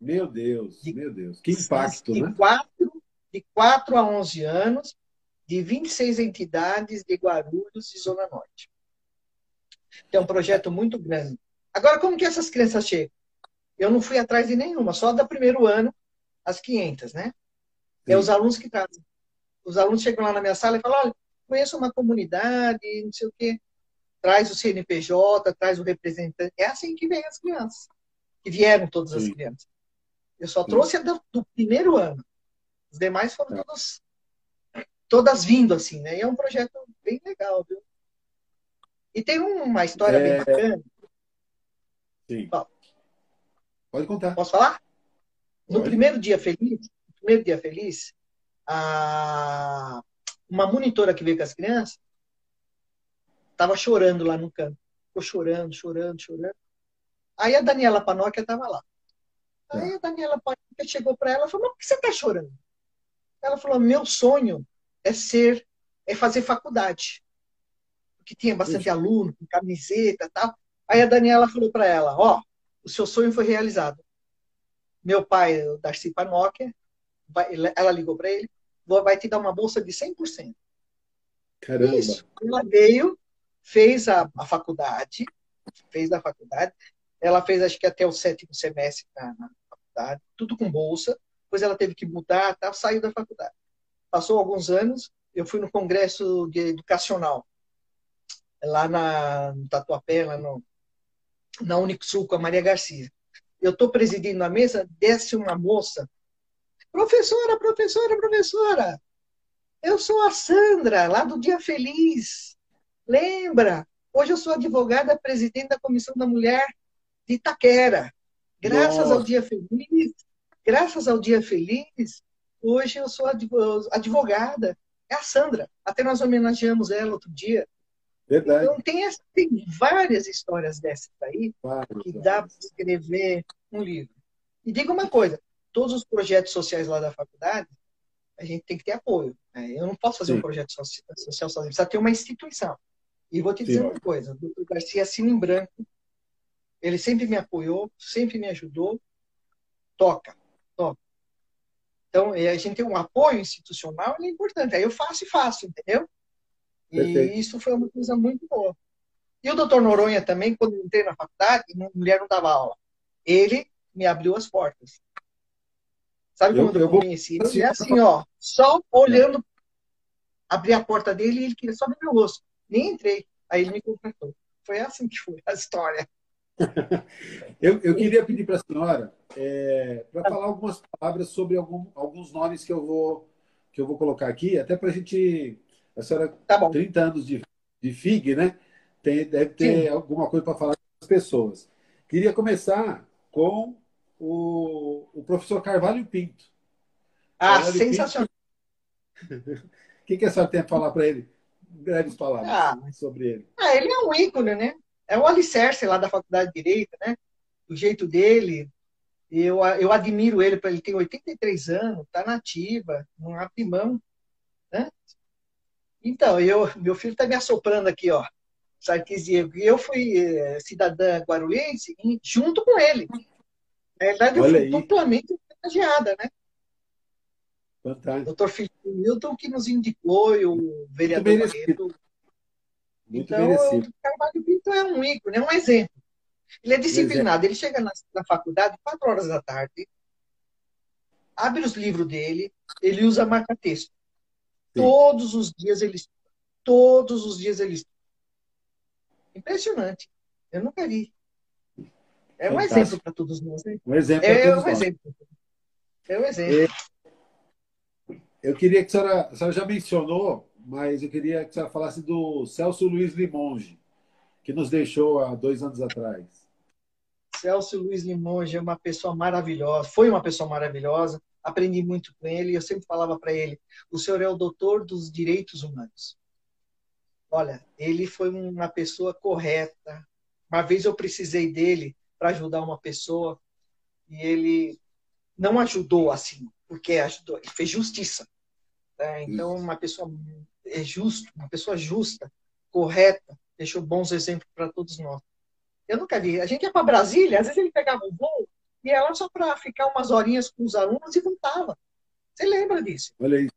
Meu Deus, de, meu Deus. Que impacto, de né? 4, de 4 a 11 anos, de 26 entidades de Guarulhos e Zona Norte. É um projeto muito grande. Agora, como que essas crianças chegam? Eu não fui atrás de nenhuma, só da primeiro ano, as 500, né? É Sim. É os alunos que trazem. Os alunos chegam lá na minha sala e falam, olha, conheço uma comunidade, não sei o quê. Traz o CNPJ, traz o representante. É assim que vem as crianças. Que vieram todas Sim. as crianças. Eu só Sim. trouxe a do, do, primeiro ano. Os demais foram é. todos, todas vindo, assim, né? E é um projeto bem legal, viu? E tem uma história é... bem bacana. Sim. Pode contar. Posso falar? No Pode. primeiro dia feliz, no primeiro dia feliz, a uma monitora que veio com as crianças estava chorando lá no canto. Ficou chorando, chorando, chorando. Aí a Daniela Panóquia estava lá. Aí a Daniela Panóquia chegou para ela e falou: Mas por que você está chorando? Ela falou: Meu sonho é ser, é fazer faculdade. Porque tinha bastante aluno, com camiseta e tal. Aí a Daniela falou para ela: Ó, oh, o seu sonho foi realizado. Meu pai, o Darcy Panóquia, ela ligou para ele vai te dar uma bolsa de 100%. Caramba. Isso. Ela veio, fez a, a faculdade, fez a faculdade. Ela fez, acho que até o sétimo semestre na, na faculdade, tudo com bolsa. Depois ela teve que mudar, tá, saiu da faculdade. Passou alguns anos, eu fui no congresso de educacional, lá na, no Tatuapé, lá no, na Unixul, com a Maria Garcia. Eu estou presidindo a mesa, desce uma moça Professora, professora, professora, eu sou a Sandra, lá do Dia Feliz. Lembra? Hoje eu sou advogada presidente da Comissão da Mulher de Itaquera. Graças Nossa. ao Dia Feliz, graças ao Dia Feliz, hoje eu sou advogada. É a Sandra. Até nós homenageamos ela outro dia. Verdade. Então tem, tem várias histórias dessas aí que dá para escrever um livro. E diga uma coisa, todos os projetos sociais lá da faculdade, a gente tem que ter apoio. Né? Eu não posso fazer Sim. um projeto social sozinho, precisa ter uma instituição. E vou te dizer Sim. uma coisa, o doutor Garcia assina em branco, ele sempre me apoiou, sempre me ajudou, toca, toca. Então, a gente tem um apoio institucional, é importante. Aí eu faço e faço, entendeu? E Perfeito. isso foi uma coisa muito boa. E o doutor Noronha também, quando entrei na faculdade, a mulher não dava aula. Ele me abriu as portas. Sabe eu, quando eu, eu conheci ele? É assim, ó, só olhando, abri a porta dele e ele queria só ver meu rosto. Nem entrei. Aí ele me contratou. Foi assim que foi a história. eu, eu queria pedir para a senhora é, para falar algumas palavras sobre algum, alguns nomes que eu vou que eu vou colocar aqui, até para a gente. A senhora, tá bom. 30 anos de, de FIG, né? Tem, deve ter Sim. alguma coisa para falar com as pessoas. Queria começar com o, o professor Carvalho Pinto. Ah, Carvalho sensacional. o que, que a senhora tem a falar para ele? Breves palavras ah, sobre ele. Ah, ele é um ícone, né? É o alicerce lá da Faculdade de Direito, né? O jeito dele. Eu, eu admiro ele, ele tem 83 anos, está nativa, não abre mão. Né? Então, eu, meu filho está me assoprando aqui, ó. Sarkis Diego. E eu fui eh, cidadã guarulhense junto com ele. Na verdade, eu fui duplamente homenageada, né? Fantástico. Doutor Felipe Milton, que nos indicou, e o vereador Muito Barreto. Muito então, merecido. o Carvalho Pinto é um ícone, é um exemplo. Ele é disciplinado, ele chega na, na faculdade quatro horas da tarde, abre os livros dele, ele usa marca-texto. Todos os dias ele Todos os dias ele estuda. Impressionante. Eu nunca vi. É um Fantástico. exemplo para todos nós. Né? Um exemplo é um exemplo. É um exemplo. É, eu queria que a senhora, a senhora já mencionou, mas eu queria que a senhora falasse do Celso Luiz Limonge, que nos deixou há dois anos atrás. Celso Luiz Limonge é uma pessoa maravilhosa, foi uma pessoa maravilhosa, aprendi muito com ele, eu sempre falava para ele, o senhor é o doutor dos direitos humanos. Olha, ele foi uma pessoa correta. Uma vez eu precisei dele para ajudar uma pessoa e ele não ajudou assim, porque ajudou, ele fez justiça. Né? Então, uma pessoa é justo, uma pessoa justa, correta, deixou bons exemplos para todos nós. Eu nunca vi. A gente ia para Brasília, às vezes ele pegava um voo e ia lá só para ficar umas horinhas com os alunos e voltava. Você lembra disso? Olha aí.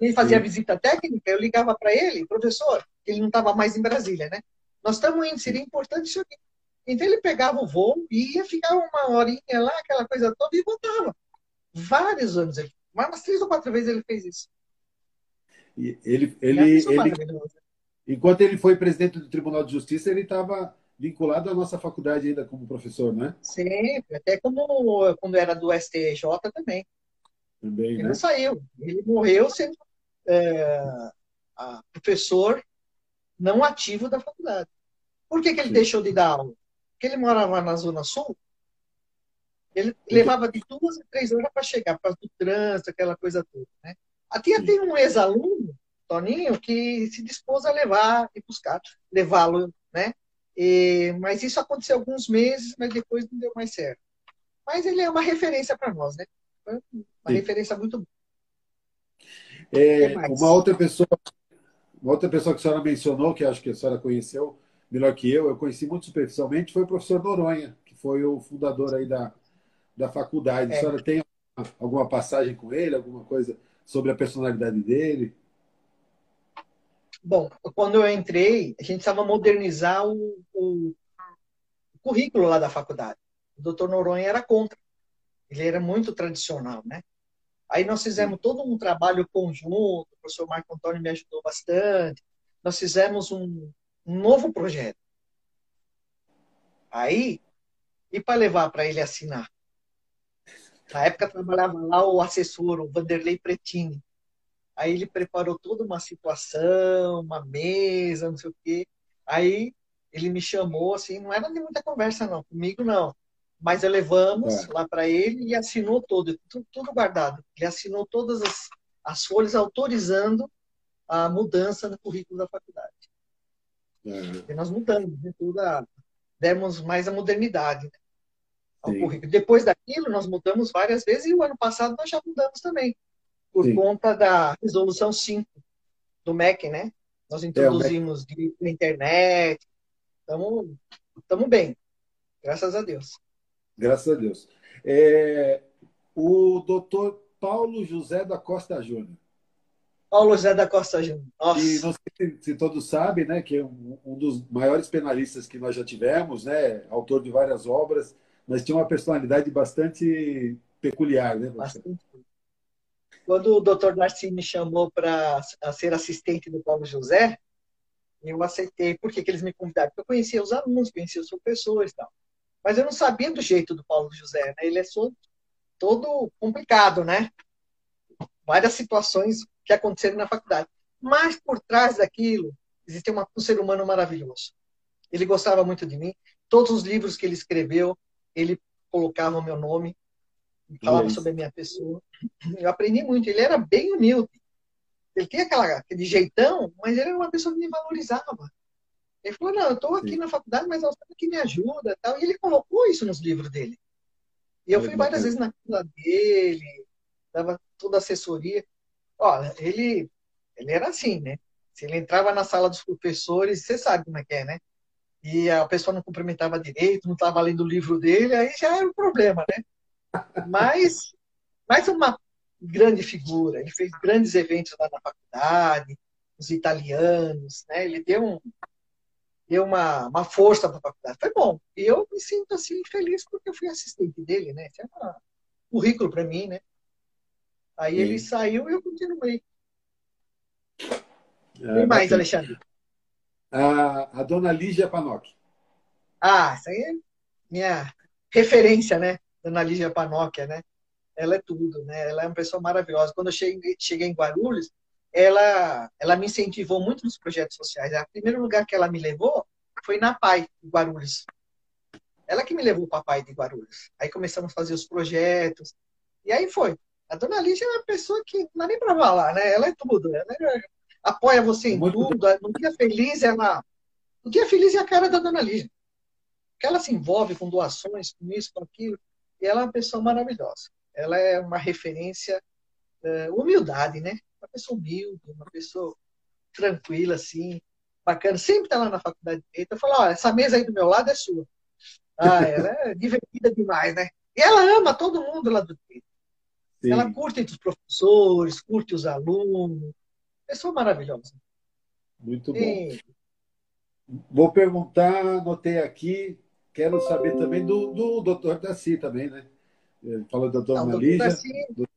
Ele fazia visita técnica, eu ligava para ele, professor, ele não estava mais em Brasília, né? Nós estamos indo, seria importante isso aqui. Então ele pegava o voo e ia ficar uma horinha lá, aquela coisa toda, e voltava. Vários anos ele. Umas três ou quatro vezes ele fez isso. E ele, ele, ele, enquanto ele foi presidente do Tribunal de Justiça, ele estava vinculado à nossa faculdade ainda como professor, né? Sempre, até como quando era do STJ também. Também, ele né? não saiu. Ele morreu sendo é, professor não ativo da faculdade. Por que, que ele Sim. deixou de dar aula? Porque ele morava na Zona Sul, ele levava de duas a três horas para chegar, para o trânsito, aquela coisa toda. Né? Até tem um ex-aluno, Toninho, que se dispôs a levar e buscar, levá-lo, né? E, mas isso aconteceu alguns meses, mas depois não deu mais certo. Mas ele é uma referência para nós, né? Uma Sim. referência muito boa. É, uma outra pessoa, uma outra pessoa que a senhora mencionou, que acho que a senhora conheceu melhor que eu, eu conheci muito superficialmente, foi o professor Noronha, que foi o fundador aí da, da faculdade. É. A senhora tem alguma passagem com ele, alguma coisa sobre a personalidade dele? Bom, quando eu entrei, a gente estava modernizar o, o, currículo lá da faculdade. O doutor Noronha era contra. Ele era muito tradicional, né? Aí nós fizemos todo um trabalho conjunto, o professor Marco Antônio me ajudou bastante. Nós fizemos um, um novo projeto. Aí, e para levar para ele assinar? Na época trabalhava lá o assessor, o Vanderlei Pretini. Aí ele preparou toda uma situação, uma mesa, não sei o quê. Aí ele me chamou, assim, não era de muita conversa, não, comigo não. Mas levamos é. lá para ele e assinou todo, tudo, tudo, guardado. Ele assinou todas as, as folhas autorizando a mudança no currículo da faculdade. É. E nós mudamos, né, tudo a, demos mais a modernidade né, ao Sim. currículo. Depois daquilo, nós mudamos várias vezes e o ano passado nós já mudamos também, por Sim. conta da resolução 5 do MEC, né? Nós é, introduzimos é, de internet, estamos bem, graças a Deus. Graças a Deus. É, o doutor Paulo José da Costa Júnior. Paulo José da Costa Júnior. E não sei se, todos sabem, né, que é um, um, dos maiores penalistas que nós já tivemos, né, autor de várias obras, mas tinha uma personalidade bastante peculiar, né? Bastante. Quando o doutor Narci me chamou para ser assistente do Paulo José, eu aceitei. Por que, que eles me convidaram? Porque eu conhecia os alunos, conhecia os professores e tal. Mas eu não sabia do jeito do Paulo José, né? Ele é todo complicado, né? Várias situações que aconteceram na faculdade. Mas por trás daquilo, existe uma, um ser humano maravilhoso. Ele gostava muito de mim. Todos os livros que ele escreveu, ele colocava o meu nome, falava sobre a minha pessoa. Eu aprendi muito. Ele era bem humilde. Ele tinha aquela, aquele jeitão, mas ele era uma pessoa que me valorizava. Ele falou, não, eu estou aqui Sim. na faculdade, mas você que me ajuda. Tal. E ele colocou isso nos livros dele. E eu fui várias vezes na casa dele, dava toda a assessoria. Olha, ele, ele era assim, né? Se ele entrava na sala dos professores, você sabe como é que é, né? E a pessoa não cumprimentava direito, não estava lendo o livro dele, aí já era um problema, né? Mas, mas uma grande figura. Ele fez grandes eventos lá na faculdade, os italianos, né? Ele deu, um, deu uma, uma força para a faculdade. Foi bom. E eu me sinto assim feliz porque eu fui assistente dele, né? Isso é um currículo para mim, né? Aí Sim. ele saiu e eu continuei. É, Quem mais, Alexandre? A, a dona Lígia Panoc. Ah, essa aí é minha referência, né? Dona Lígia Panóquia, né? ela é tudo, né? Ela é uma pessoa maravilhosa. Quando eu cheguei, cheguei em Guarulhos, ela, ela me incentivou muito nos projetos sociais. O primeiro lugar que ela me levou foi na PAI, de Guarulhos. Ela que me levou para a PAI de Guarulhos. Aí começamos a fazer os projetos. E aí foi. A dona Lígia é uma pessoa que não dá nem para falar, né? Ela é tudo. Ela é, apoia você em muito tudo. No dia feliz, ela. No dia feliz é a cara da dona Lígia. Porque ela se envolve com doações, com isso, com aquilo. E ela é uma pessoa maravilhosa ela é uma referência, uh, humildade, né? Uma pessoa humilde, uma pessoa tranquila, assim, bacana. Sempre está lá na faculdade de Direito. Eu falo, ó, essa mesa aí do meu lado é sua. Ah, ela é divertida demais, né? E ela ama todo mundo lá do Direito. Ela curte os professores, curte os alunos. Pessoa maravilhosa. Muito bom. Vou perguntar, anotei aqui, quero saber também do, do doutor Daci também, né? Falou da dona Não, Lígia. Darcy, do...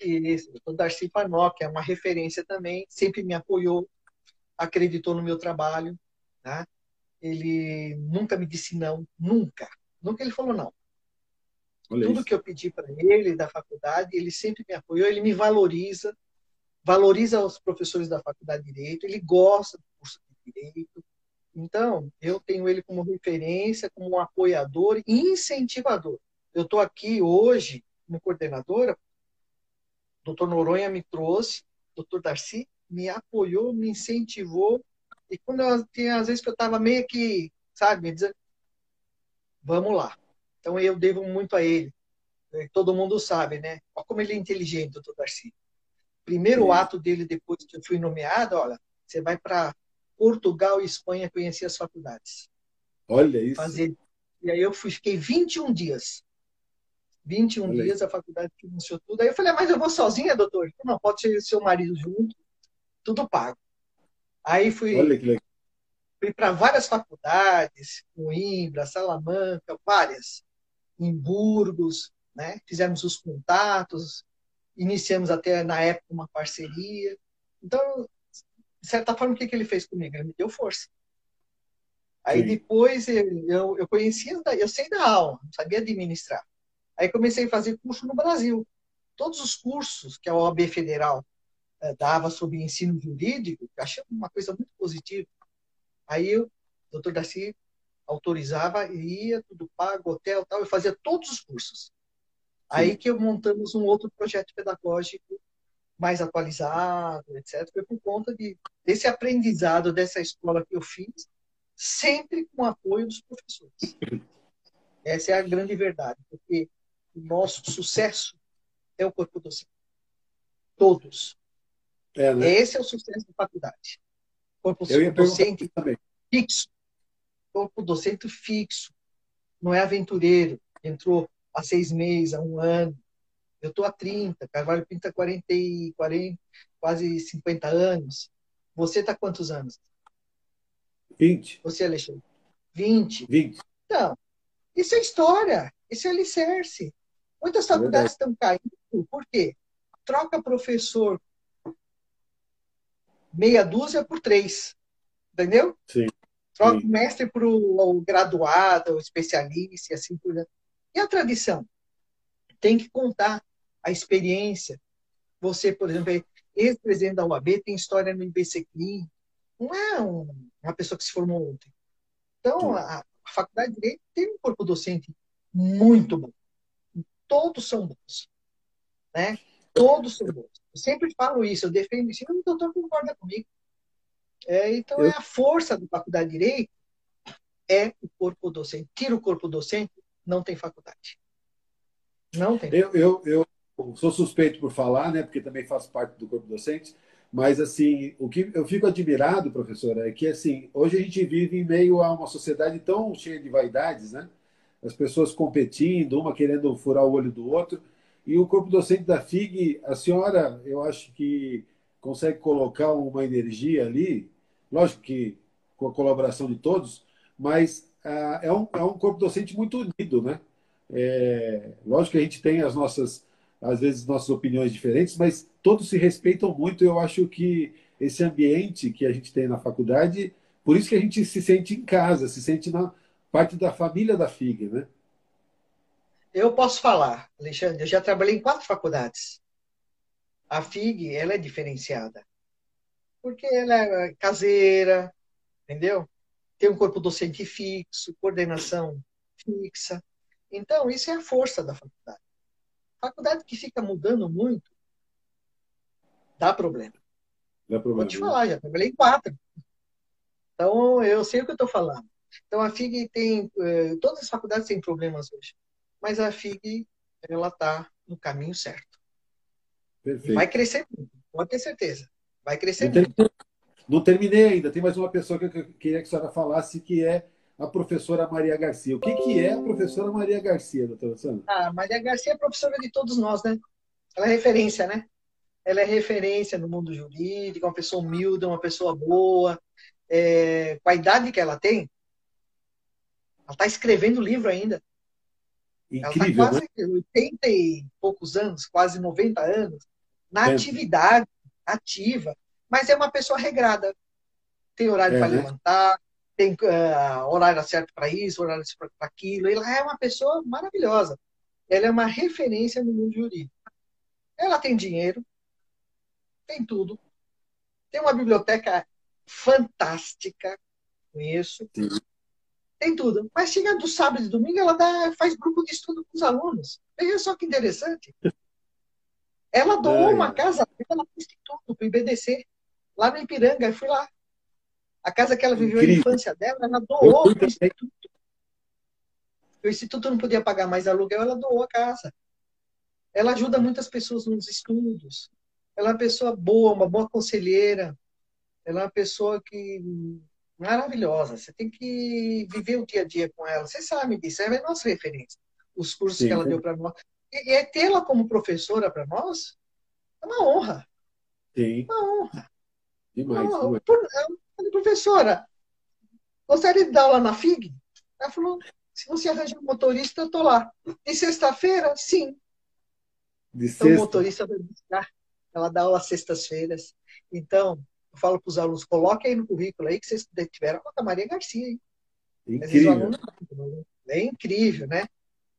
Isso, o Darcy Panoc é uma referência também, sempre me apoiou, acreditou no meu trabalho. Tá? Ele nunca me disse não, nunca. Nunca ele falou não. Olha Tudo isso. que eu pedi para ele da faculdade, ele sempre me apoiou, ele me valoriza, valoriza os professores da faculdade de Direito, ele gosta do curso de Direito. Então, eu tenho ele como referência, como um apoiador e incentivador. Eu estou aqui hoje como coordenadora, o doutor Noronha me trouxe, o doutor Darcy me apoiou, me incentivou, e quando eu, tinha às vezes que eu estava meio que, sabe, me dizendo, vamos lá. Então eu devo muito a ele. Todo mundo sabe, né? Olha como ele é inteligente, doutor Darcy. Primeiro Sim. ato dele depois que eu fui nomeado, olha, você vai para Portugal e Espanha conhecer as faculdades. Olha isso. Fazer... E aí eu fui, fiquei 21 dias 21 Olha dias, a faculdade financiou tudo. Aí eu falei, ah, mas eu vou sozinha, doutor? Não, pode ser seu marido junto, tudo pago. Aí fui, fui para várias faculdades, Coimbra, Salamanca, várias, em Burgos, né? fizemos os contatos, iniciamos até na época uma parceria. Então, de certa forma, o que, que ele fez comigo? Ele me deu força. Aí Sim. depois eu, eu conhecia, eu sei da aula, não sabia administrar. Aí comecei a fazer curso no Brasil. Todos os cursos que a OAB Federal eh, dava sobre ensino jurídico, achei uma coisa muito positiva. Aí o doutor Darcy autorizava, ia, tudo pago, hotel tal, eu fazia todos os cursos. Sim. Aí que eu montamos um outro projeto pedagógico mais atualizado, etc. Foi por conta de, desse aprendizado dessa escola que eu fiz, sempre com o apoio dos professores. Essa é a grande verdade, porque o nosso sucesso é o corpo docente. Todos. É, né? Esse é o sucesso da faculdade. Corpo docente fixo. Corpo docente fixo. Não é aventureiro. Entrou há seis meses, há um ano. Eu estou há 30, Carvalho Pinto há 40, 40, quase 50 anos. Você está quantos anos? 20. Você, Alexandre? 20. 20. Então, isso é história, isso é alicerce. Muitas é faculdades estão caindo, por quê? Troca professor meia dúzia por três. Entendeu? Sim. Troca o mestre para o graduado, o especialista e assim por diante. E a tradição? Tem que contar a experiência. Você, por exemplo, é ex-presidente da UAB, tem história no IBCCLIN. Não é um, uma pessoa que se formou ontem. Então, a, a Faculdade de Direito tem um corpo docente muito bom. Todos são bons. Né? Todos são bons. Eu sempre falo isso, eu defendo isso, e o doutor concorda comigo. É, então, eu... é a força da Faculdade de Direito é o corpo docente. Tira o corpo docente, não tem faculdade. Não tem. Eu, eu, eu sou suspeito por falar, né, porque também faço parte do corpo docente, mas assim, o que eu fico admirado, professora, é que assim, hoje a gente vive em meio a uma sociedade tão cheia de vaidades, né? As pessoas competindo, uma querendo furar o olho do outro, e o corpo docente da FIG, a senhora, eu acho que consegue colocar uma energia ali, lógico que com a colaboração de todos, mas ah, é, um, é um corpo docente muito unido, né? É, lógico que a gente tem as nossas, às vezes, nossas opiniões diferentes, mas todos se respeitam muito. Eu acho que esse ambiente que a gente tem na faculdade, por isso que a gente se sente em casa, se sente na parte da família da FIG, né? Eu posso falar, Alexandre, eu já trabalhei em quatro faculdades. A FIG, ela é diferenciada. Porque ela é caseira, entendeu? Tem um corpo docente fixo, coordenação fixa. Então, isso é a força da faculdade. Faculdade que fica mudando muito, dá problema. Dá problema. Vou te falar, já trabalhei em quatro. Então, eu sei o que eu estou falando. Então, a FIG tem. Eh, todas as faculdades têm problemas hoje. Mas a FIG, ela está no caminho certo. Perfeito. Vai crescer muito, pode ter certeza. Vai crescer não muito. Não terminei ainda. Tem mais uma pessoa que eu queria que a senhora falasse, que é a professora Maria Garcia. O que, que é a professora Maria Garcia, doutora Sandra? Ah, Maria Garcia é professora de todos nós, né? Ela é referência, né? Ela é referência no mundo jurídico, uma pessoa humilde, uma pessoa boa. É, com a idade que ela tem, ela está escrevendo livro ainda. Incrível, ela está quase né? 80 e poucos anos, quase 90 anos, na é. atividade ativa, mas é uma pessoa regrada. Tem horário é, para né? levantar, tem uh, horário certo para isso, horário certo para aquilo. Ela é uma pessoa maravilhosa. Ela é uma referência no mundo jurídico. Ela tem dinheiro, tem tudo. Tem uma biblioteca fantástica, conheço. Sim. Tem tudo. Mas chega do sábado e domingo, ela dá, faz grupo de estudo com os alunos. Veja só que interessante. Ela doou é. uma casa ela para o Instituto, para o IBDC, lá no Ipiranga. Eu fui lá. A casa que ela viveu Incrível. a infância dela, ela doou para o Instituto. O Instituto não podia pagar mais aluguel, ela doou a casa. Ela ajuda muitas pessoas nos estudos. Ela é uma pessoa boa, uma boa conselheira. Ela é uma pessoa que maravilhosa. Você tem que viver o dia a dia com ela. Você sabe disso, ela é nossa referência. Os cursos Sim. que ela deu para nós. E, e é tê-la como professora para nós é uma honra. Sim. Uma honra. Demais. Uma honra. Por, falei, professora, gostaria de dar aula na FIG? Ela falou, se você arranjar um motorista, eu estou lá. De sexta-feira, sim. De então, sexta. o motorista vai buscar. Ela dá aula sextas-feiras. Então, eu falo para os alunos, coloquem aí no currículo aí que vocês tiveram a Maria Garcia. Hein? Incrível. É incrível, né?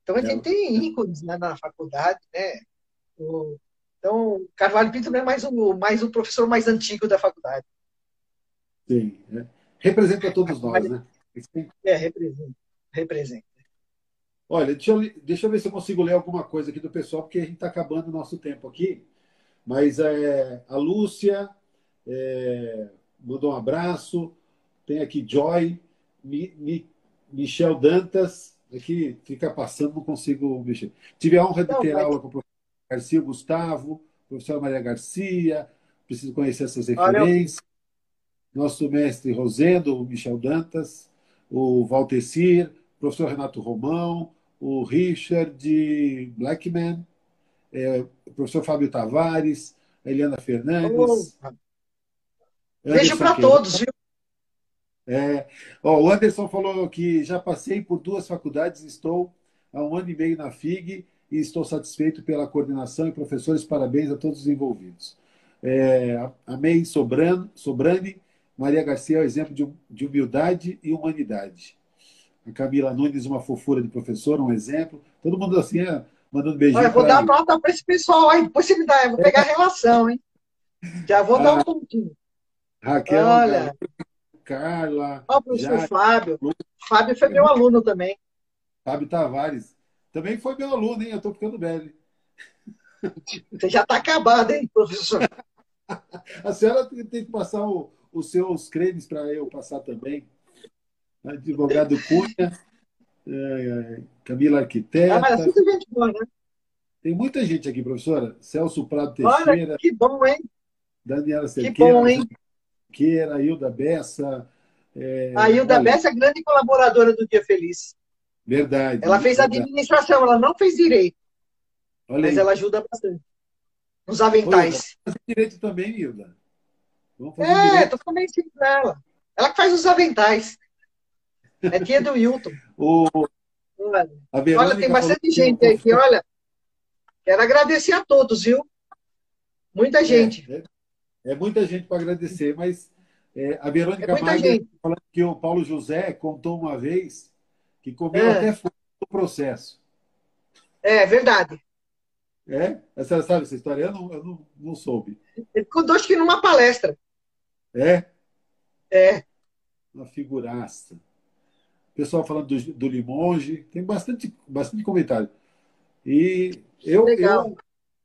Então, a gente é. tem ícones né, na faculdade, né? O, então, Carvalho Pinto não é mais o, mais o professor mais antigo da faculdade. Sim, é. representa todos nós, né? É, representa. representa. Olha, deixa eu, deixa eu ver se eu consigo ler alguma coisa aqui do pessoal, porque a gente está acabando o nosso tempo aqui. Mas é, a Lúcia é, mandou um abraço. Tem aqui Joy, Mi, Mi, Michel Dantas. Aqui fica passando, não consigo mexer. Tive a honra de ter aula com o professor Garcia Gustavo, professor Maria Garcia. Preciso conhecer essas referências. Olha, nosso mestre Rosendo, o Michel Dantas, o Valtecir, o professor Renato Romão, o Richard Blackman, é, o professor Fábio Tavares, a Eliana Fernandes. Oh. Beijo para todos, viu? É, ó, o Anderson falou que já passei por duas faculdades, estou há um ano e meio na FIG e estou satisfeito pela coordenação e professores. Parabéns a todos os envolvidos. É, a May Sobrano, Sobrani, Maria Garcia é um exemplo de, de humildade e humanidade. A Camila Nunes, uma fofura de professora, um exemplo. Todo mundo assim, é, mandando beijinho. Olha, vou dar uma nota para esse pessoal aí, depois me dá, eu vou pegar a relação, hein? Já vou ah, dar um pontinho. Raquel, Olha. Carla. Olha o professor já... Fábio. Fábio foi meu aluno também. Fábio Tavares. Também foi meu aluno, hein? Eu estou ficando velho. Você já está acabado, hein, professor? A senhora tem que passar o, os seus cremes para eu passar também. Advogado Cunha, é, Camila Arquiteta. Ah, mas é tudo gente boa, né? Tem muita gente aqui, professora. Celso Prado Teixeira. Olha, que bom, hein? Daniela Cerqueira. Que bom, hein? Cerqueira, Hilda Bessa. É, a Hilda olha, Bessa é grande colaboradora do Dia Feliz. Verdade. Ela fez verdade. administração, ela não fez direito. Olha mas aí. ela ajuda bastante. Nos aventais. Oi, direito também, Hilda. é, falando em dela. Ela que faz os aventais. É tia do Hilton. o... Olha, olha tem bastante gente aí que, olha, quero agradecer a todos, viu? Muita é, gente. É, é, é muita gente para agradecer, mas é, a Verônica é Maga falando que o Paulo José contou uma vez que comeu é. até fogo no processo. É verdade. É? A senhora sabe essa história? Eu não, eu não, não soube. Ele contou acho que numa palestra. É? É. Uma figuraça. O pessoal falando do, do Limonge, tem bastante, bastante comentário. E eu, eu,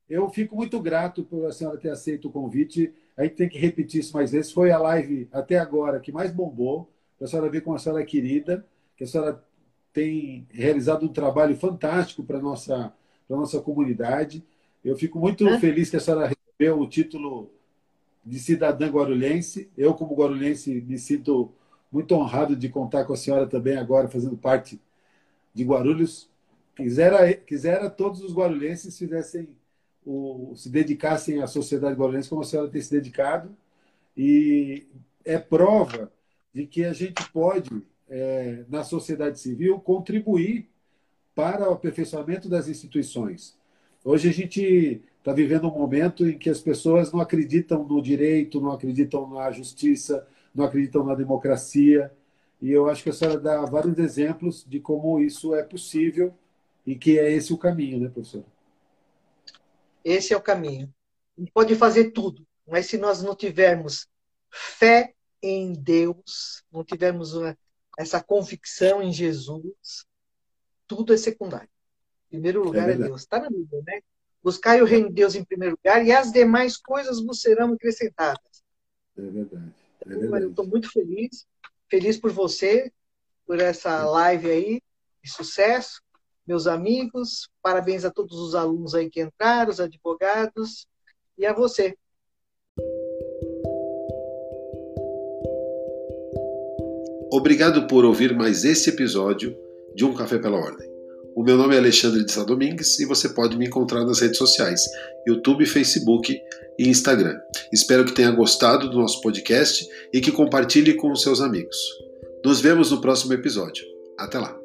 eu fico muito grato por a senhora ter aceito o convite. A gente tem que repetir isso mais vezes. Foi a live até agora que mais bombou. Para a senhora ver como a senhora é querida, que a senhora tem realizado um trabalho fantástico para a nossa, nossa comunidade. Eu fico muito é. feliz que a senhora recebeu o título de cidadã guarulhense. Eu, como guarulhense, me sinto muito honrado de contar com a senhora também agora, fazendo parte de Guarulhos. Quisera, quisera todos os guarulhenses fizessem o, se dedicassem à sociedade guarulhense como a senhora tem se dedicado. E é prova de que a gente pode, é, na sociedade civil, contribuir para o aperfeiçoamento das instituições. Hoje a gente está vivendo um momento em que as pessoas não acreditam no direito, não acreditam na justiça, não acreditam na democracia. E eu acho que a senhora dá vários exemplos de como isso é possível e que é esse o caminho, né, professor? Esse é o caminho. Pode fazer tudo, mas se nós não tivermos fé em Deus, não tivermos uma, essa convicção em Jesus, tudo é secundário. Em primeiro lugar é, é Deus. Está na Bíblia, né? Buscai o reino de Deus em primeiro lugar e as demais coisas vos serão acrescentadas. É verdade. É verdade. Eu estou muito feliz, feliz por você, por essa live aí, de sucesso. Meus amigos, parabéns a todos os alunos aí que entraram, os advogados, e a você. Obrigado por ouvir mais esse episódio de Um Café pela Ordem. O meu nome é Alexandre de Sá Domingues e você pode me encontrar nas redes sociais, YouTube, Facebook e Instagram. Espero que tenha gostado do nosso podcast e que compartilhe com os seus amigos. Nos vemos no próximo episódio. Até lá!